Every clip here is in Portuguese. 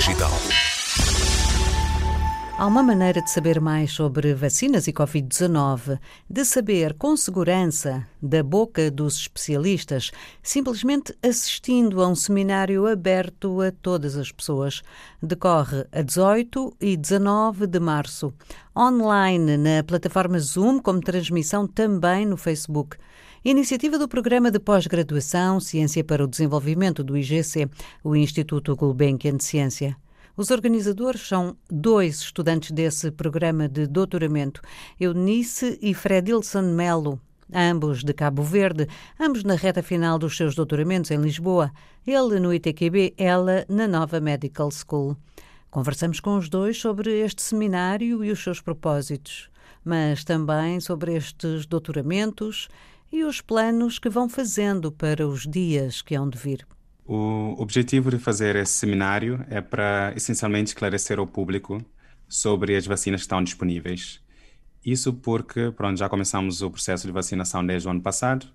Digital. Há uma maneira de saber mais sobre vacinas e Covid-19, de saber com segurança, da boca dos especialistas, simplesmente assistindo a um seminário aberto a todas as pessoas. Decorre a 18 e 19 de março, online na plataforma Zoom, como transmissão também no Facebook. Iniciativa do Programa de Pós-Graduação Ciência para o Desenvolvimento do IGC, o Instituto Gulbenkian de Ciência. Os organizadores são dois estudantes desse programa de doutoramento, Eunice e Fredilson Melo, ambos de Cabo Verde, ambos na reta final dos seus doutoramentos em Lisboa, ele no ITQB, ela na Nova Medical School. Conversamos com os dois sobre este seminário e os seus propósitos, mas também sobre estes doutoramentos e os planos que vão fazendo para os dias que hão de vir. O objetivo de fazer esse seminário é para essencialmente esclarecer ao público sobre as vacinas que estão disponíveis. Isso porque, pronto, já começamos o processo de vacinação desde o ano passado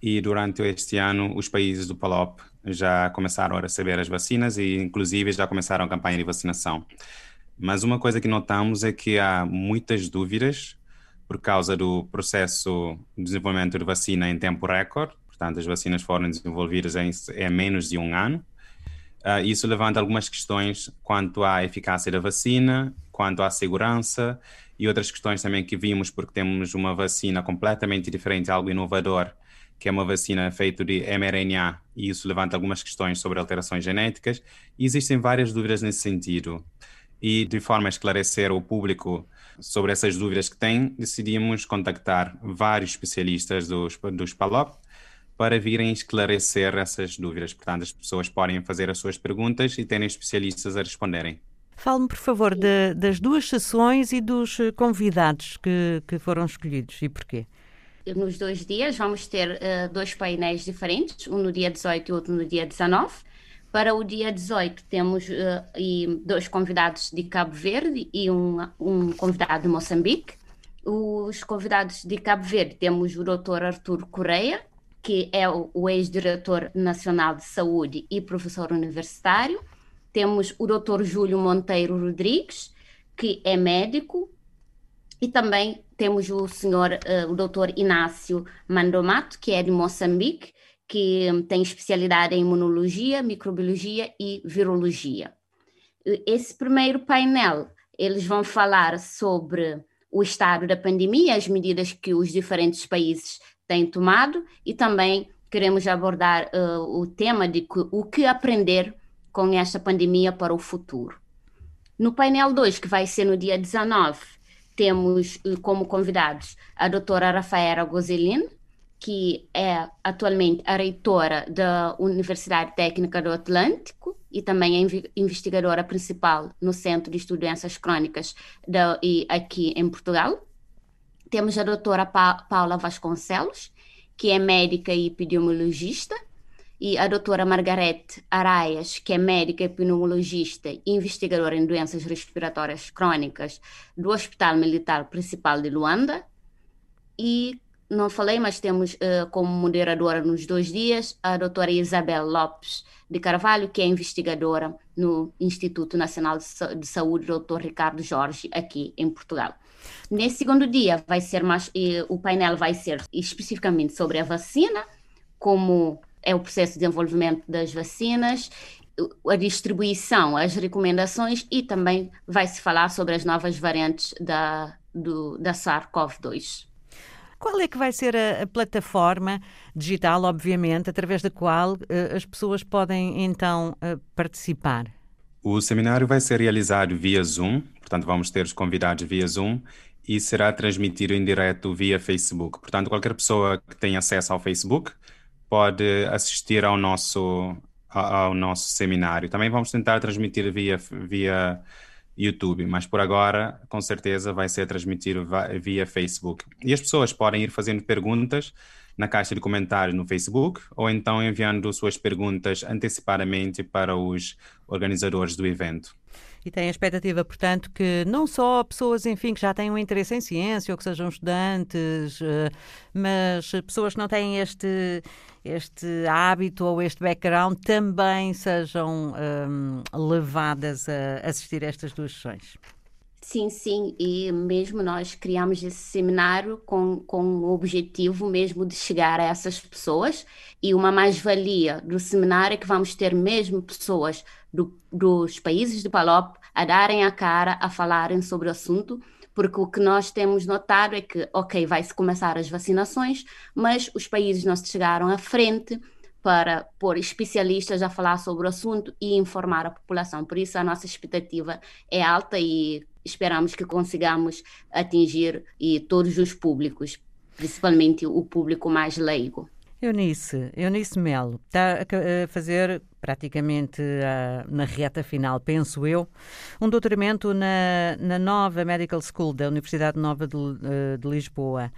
e durante este ano os países do PALOP já começaram a receber as vacinas e inclusive já começaram a campanha de vacinação. Mas uma coisa que notamos é que há muitas dúvidas por causa do processo de desenvolvimento de vacina em tempo recorde Portanto, as vacinas foram desenvolvidas em, em menos de um ano. Uh, isso levanta algumas questões quanto à eficácia da vacina, quanto à segurança e outras questões também que vimos, porque temos uma vacina completamente diferente, algo inovador, que é uma vacina feita de mRNA, e isso levanta algumas questões sobre alterações genéticas, e existem várias dúvidas nesse sentido. E de forma a esclarecer o público sobre essas dúvidas que têm, decidimos contactar vários especialistas dos, dos PALOP, para virem esclarecer essas dúvidas. Portanto, as pessoas podem fazer as suas perguntas e terem especialistas a responderem. Fale-me, por favor, de, das duas sessões e dos eh, convidados que, que foram escolhidos e porquê. Nos dois dias vamos ter uh, dois painéis diferentes, um no dia 18 e outro no dia 19. Para o dia 18 temos uh, dois convidados de Cabo Verde e um, um convidado de Moçambique. Os convidados de Cabo Verde temos o Dr. Artur Correia, que é o, ex-diretor nacional de saúde e professor universitário. Temos o Dr. Júlio Monteiro Rodrigues, que é médico, e também temos o senhor, uh, o Dr. Inácio Mandomato, que é de Moçambique, que tem especialidade em imunologia, microbiologia e virologia. Esse primeiro painel, eles vão falar sobre o estado da pandemia, as medidas que os diferentes países tem tomado e também queremos abordar uh, o tema de que, o que aprender com esta pandemia para o futuro. No painel 2, que vai ser no dia 19, temos uh, como convidados a doutora Rafaela Gozelin, que é atualmente a reitora da Universidade Técnica do Atlântico e também é investigadora principal no Centro de Doenças Crônicas da, e aqui em Portugal. Temos a doutora pa Paula Vasconcelos, que é médica e epidemiologista, e a doutora Margarete Araias, que é médica epidemiologista e investigadora em doenças respiratórias crônicas do Hospital Militar Principal de Luanda. E não falei, mas temos uh, como moderadora nos dois dias a doutora Isabel Lopes de Carvalho, que é investigadora no Instituto Nacional de Saúde, doutor Ricardo Jorge, aqui em Portugal. Nesse segundo dia vai ser mais, o painel vai ser especificamente sobre a vacina, como é o processo de desenvolvimento das vacinas, a distribuição, as recomendações e também vai se falar sobre as novas variantes da, do, da SARS-CoV-2. Qual é que vai ser a, a, plataforma digital, obviamente, através da qual uh, as pessoas podem então uh, participar? O seminário vai ser realizado via Zoom, portanto, vamos ter os convidados via Zoom e será transmitido em direto via Facebook. Portanto, qualquer pessoa que tenha acesso ao Facebook pode assistir ao nosso, ao nosso seminário. Também vamos tentar transmitir via, via YouTube, mas por agora, com certeza, vai ser transmitido via Facebook. E as pessoas podem ir fazendo perguntas na caixa de comentários no Facebook ou então enviando suas perguntas antecipadamente para os organizadores do evento. E tem a expectativa, portanto, que não só pessoas, enfim, que já têm um interesse em ciência ou que sejam estudantes, eh, mas pessoas que não têm este, este hábito ou este background também sejam um, levadas a assistir a estas duas sessões. Sim, sim, e mesmo nós criamos esse seminário com, com o objetivo mesmo de chegar a essas pessoas e uma mais-valia do seminário é que vamos ter mesmo pessoas do, dos países de Palop a darem a cara, a falarem sobre o assunto, porque o que nós temos notado é que, ok, vai-se começar as vacinações, mas os países não se chegaram à frente para pôr especialistas a falar sobre o assunto e informar a população. Por isso, a nossa expectativa é alta e esperamos que consigamos atingir e todos os públicos, principalmente o público mais leigo. Eunice, Eunice Melo, está a fazer praticamente uh, na reta final, penso eu, um doutoramento na, na nova Medical School da Universidade Nova de, uh, de Lisboa.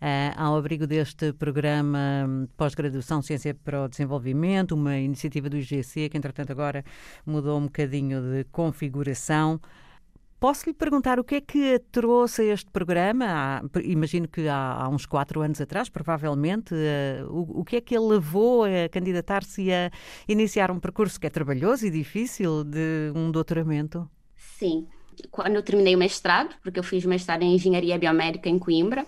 Uh, ao abrigo deste programa de pós-graduação Ciência para o Desenvolvimento, uma iniciativa do IGC, que entretanto agora mudou um bocadinho de configuração. Posso lhe perguntar o que é que trouxe a este programa? Há, imagino que há, há, uns quatro anos atrás, provavelmente. Uh, o, o, que é que ele levou a candidatar-se a iniciar um percurso que é trabalhoso e difícil de um doutoramento? Sim. Quando eu terminei o mestrado, porque eu fiz mestrado em Engenharia Biomédica em Coimbra,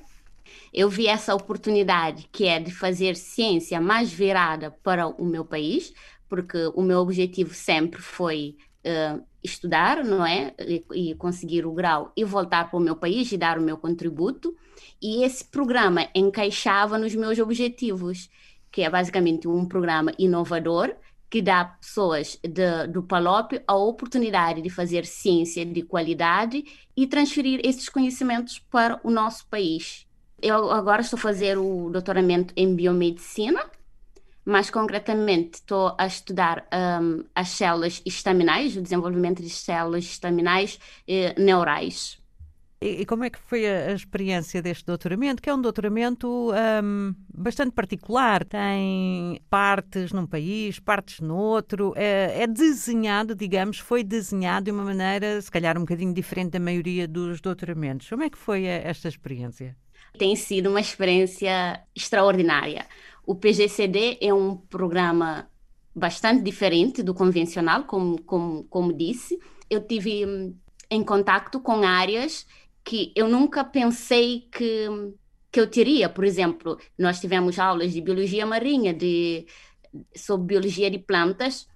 eu vi essa oportunidade que é de fazer ciência mais virada para o meu país, porque o meu objetivo sempre foi uh, estudar, não é? E, e, conseguir o grau e voltar para o meu país e dar o meu contributo. E esse programa encaixava nos meus objetivos, que é basicamente um programa inovador que dá pessoas de, do Palop a oportunidade de fazer ciência de qualidade e transferir esses conhecimentos para o nosso país. Eu agora estou a fazer o doutoramento em biomedicina mais concretamente, estou a estudar um, as células estaminais, o desenvolvimento de células estaminais eh, neurais. E, e, como é que foi a, a, experiência deste doutoramento? Que é um doutoramento um, bastante particular. Tem partes num país, partes no. É, é, desenhado, digamos, foi desenhado de uma maneira, se calhar, um bocadinho diferente da maioria dos doutoramentos. Como é que foi a, esta experiência? Tem sido uma experiência extraordinária o PGCD é um programa bastante diferente do convencional, como, como, como disse. Eu tive hum, em contato com áreas que eu nunca pensei que, que eu teria. Por exemplo, nós tivemos aulas de biologia marinha, de, sobre biologia de plantas,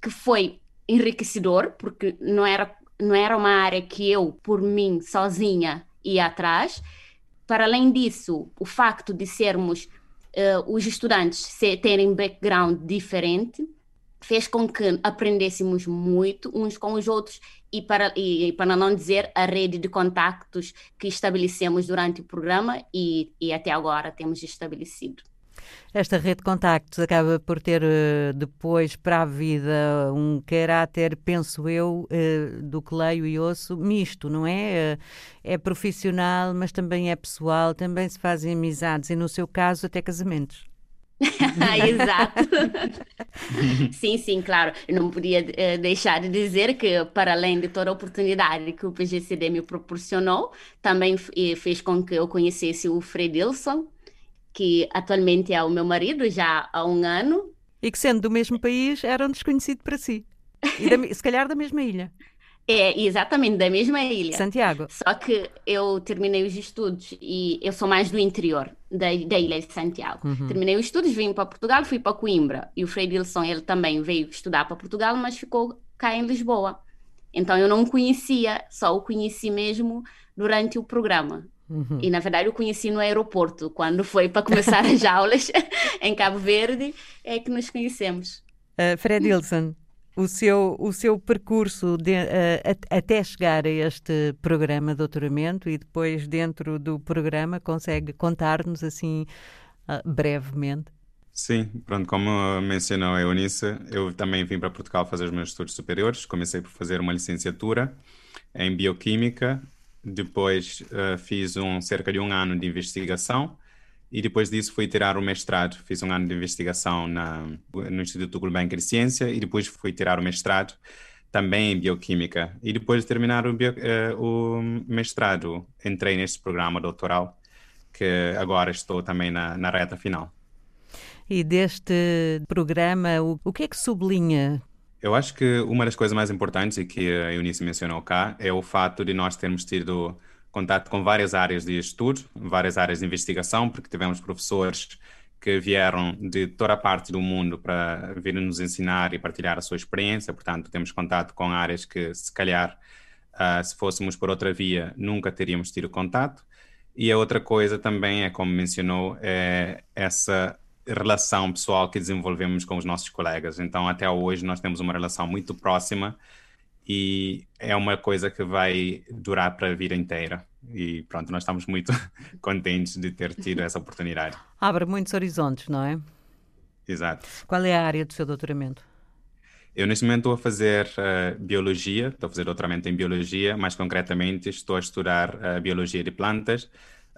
que foi enriquecedor, porque não era, não era uma área que eu, por mim, sozinha, ia atrás. Para além disso, o facto de sermos uh, os estudantes terem background diferente fez com que aprendêssemos muito uns com os outros e para, e, para não dizer a rede de contactos que estabelecemos durante o programa e, e até agora temos estabelecido. Esta rede de contactos acaba por ter eh, depois para a vida um caráter, penso eu, eh, do que leio e ouço, misto, não é? Eh, é profissional, mas também é pessoal, também se fazem amizades e, no seu caso, até casamentos. Exato. sim, sim, claro. Eu não podia deixar de dizer que, para além de toda a oportunidade que o PGCD me proporcionou, também fez com que eu conhecesse o Fredilson, que atualmente é o meu marido já há um ano. E que, sendo do mesmo país, era um desconhecido para si. Da, se calhar da mesma ilha. É, exatamente, da mesma ilha. Santiago. Só que eu terminei os estudos e eu sou mais do interior da, da ilha de Santiago. Uhum. Terminei os estudos, vim para Portugal, fui para Coimbra. E o Frei Dilson, ele também veio estudar para Portugal, mas ficou cá em Lisboa. Então eu não conhecia, só o conheci mesmo durante o programa. Uhum. E na verdade eu conheci no aeroporto, quando foi para começar as aulas em Cabo Verde, é que nos conhecemos. Uh, Fred Wilson, o seu, o seu percurso de, uh, até chegar a este programa de doutoramento e depois dentro do programa, consegue contar-nos assim uh, brevemente? Sim, pronto, como mencionou a Eunice, eu também vim para Portugal fazer os meus estudos superiores. Comecei por fazer uma licenciatura em Bioquímica depois uh, fiz um cerca de um ano de investigação e depois disso fui tirar o mestrado. Fiz um ano de investigação na, no Instituto Gulbenkian de Ciência e depois fui tirar o mestrado também em bioquímica. E depois de terminar o, bio, uh, o mestrado, entrei neste programa doutoral, que agora estou também na, na reta final. E deste programa, o, o que é que sublinha? Eu acho que uma das coisas mais importantes, e que a Eunice mencionou cá, é o fato de nós termos tido contato com várias áreas de estudo, várias áreas de investigação, porque tivemos professores que vieram de toda a parte do mundo para vir nos ensinar e partilhar a sua experiência. Portanto, temos contato com áreas que, se calhar, uh, se fôssemos por outra via, nunca teríamos tido contato. E a outra coisa também é, como mencionou, é essa relação pessoal que desenvolvemos com os nossos colegas. Então, até hoje, nós temos uma relação muito próxima e é uma coisa que vai durar para a vida inteira. E pronto, nós estamos muito contentes de ter tido essa oportunidade. Abre muitos horizontes, não é? Exato. Qual é a área do seu doutoramento? Eu, neste momento, estou a fazer uh, biologia, estou a fazer doutoramento em biologia, mais concretamente, estou a estudar a uh, biologia de plantas,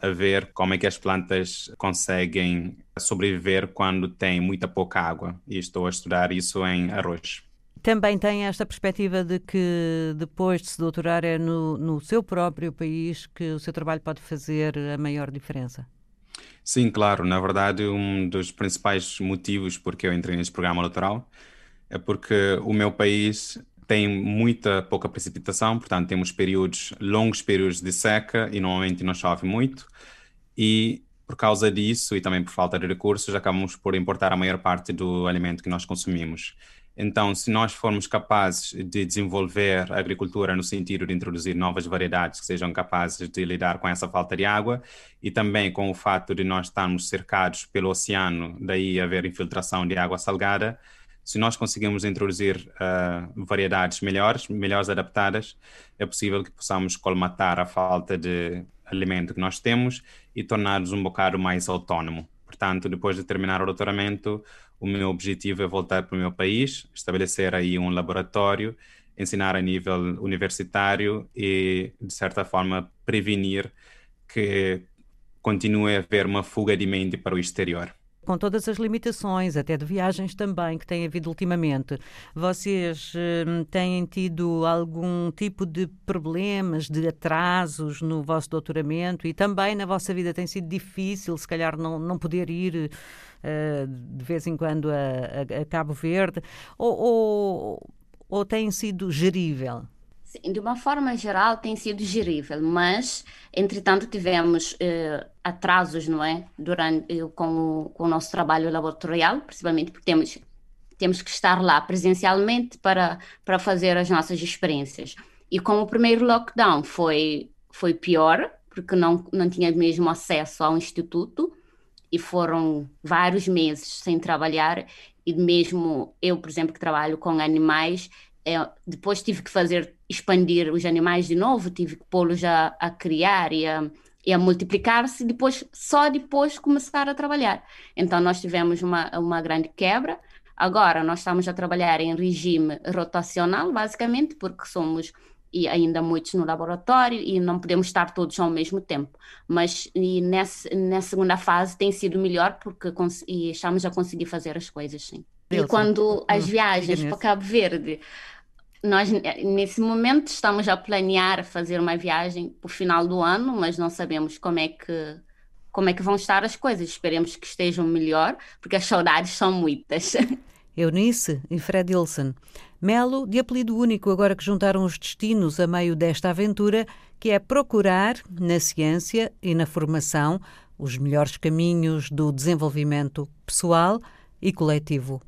a ver como é que as plantas conseguem sobreviver quando tem muita pouca água. E estou a estudar isso em arroz. Também tem esta perspectiva de que depois de se doutorar é no, no seu próprio país que o seu trabalho pode fazer a maior diferença? Sim, claro. Na verdade, um dos principais motivos porque eu entrei neste programa doutoral é porque o meu país tem muita pouca precipitação, portanto temos períodos, longos períodos de seca e normalmente não chove muito e por causa disso e também por falta de recursos acabamos por importar a maior parte do alimento que nós consumimos. Então, se nós formos capazes de desenvolver a agricultura no sentido de introduzir novas variedades que sejam capazes de lidar com essa falta de água e também com o fato de nós estarmos cercados pelo oceano, daí haver infiltração de água salgada, se nós conseguirmos introduzir uh, variedades melhores, melhores adaptadas, é possível que possamos colmatar a falta de alimento que nós temos e tornar-nos um bocado mais autónomo. Portanto, depois de terminar o doutoramento, o meu objetivo é voltar para o meu país, estabelecer aí um laboratório, ensinar a nível universitário e, de certa forma, prevenir que continue a haver uma fuga de mente para o exterior com todas as limitações, até de viagens também, que tem havido ultimamente, vocês hum, têm tido algum tipo de problemas, de atrasos no vosso doutoramento e também na vossa vida tem sido difícil, se calhar, não, não poder ir uh, de vez em quando a, a, a Cabo Verde? Ou, ou, ou tem sido gerível? Sim, de uma forma geral tem sido gerível, mas entretanto tivemos eh, atrasos, não é, durante eh, com, o, com o nosso trabalho laboratorial, principalmente porque temos temos que estar lá presencialmente para para fazer as nossas experiências. E com o primeiro lockdown foi foi pior porque não não tinha mesmo acesso ao instituto e foram vários meses sem trabalhar e mesmo eu, por exemplo, que trabalho com animais, é, depois tive que fazer expandir os animais de novo, tive que pô-los a, a criar e a, e a multiplicar-se, depois só depois começar a trabalhar. Então nós tivemos uma, uma grande quebra. Agora nós estamos a trabalhar em regime rotacional, basicamente, porque somos e ainda muitos no laboratório e não podemos estar todos ao mesmo tempo. Mas e nessa, nessa segunda fase tem sido melhor porque estamos a conseguir fazer as coisas, sim. E quando as hum, viagens para Cabo Verde nós, nesse momento, estamos a planear fazer uma viagem para o final do ano, mas não sabemos como é que como é que vão estar as coisas. Esperemos que estejam melhor, porque as saudades são muitas. Eunice e Fred Ilson. Melo, de apelido único, agora que juntaram os destinos a meio desta aventura, que é procurar, na ciência e na formação, os melhores caminhos do desenvolvimento pessoal e coletivo.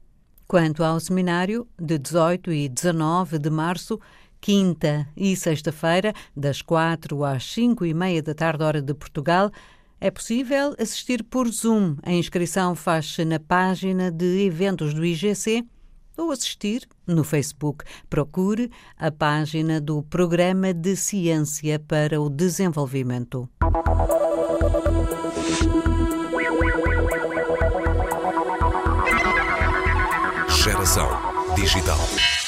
Quanto ao seminário, de 18 e 19 de março, quinta e sexta-feira, das 4 às 5 e meia da tarde, hora de Portugal, é possível assistir por Zoom. A inscrição faz-se na página de eventos do IGC ou assistir no Facebook. Procure a página do Programa de Ciência para o Desenvolvimento. Digital.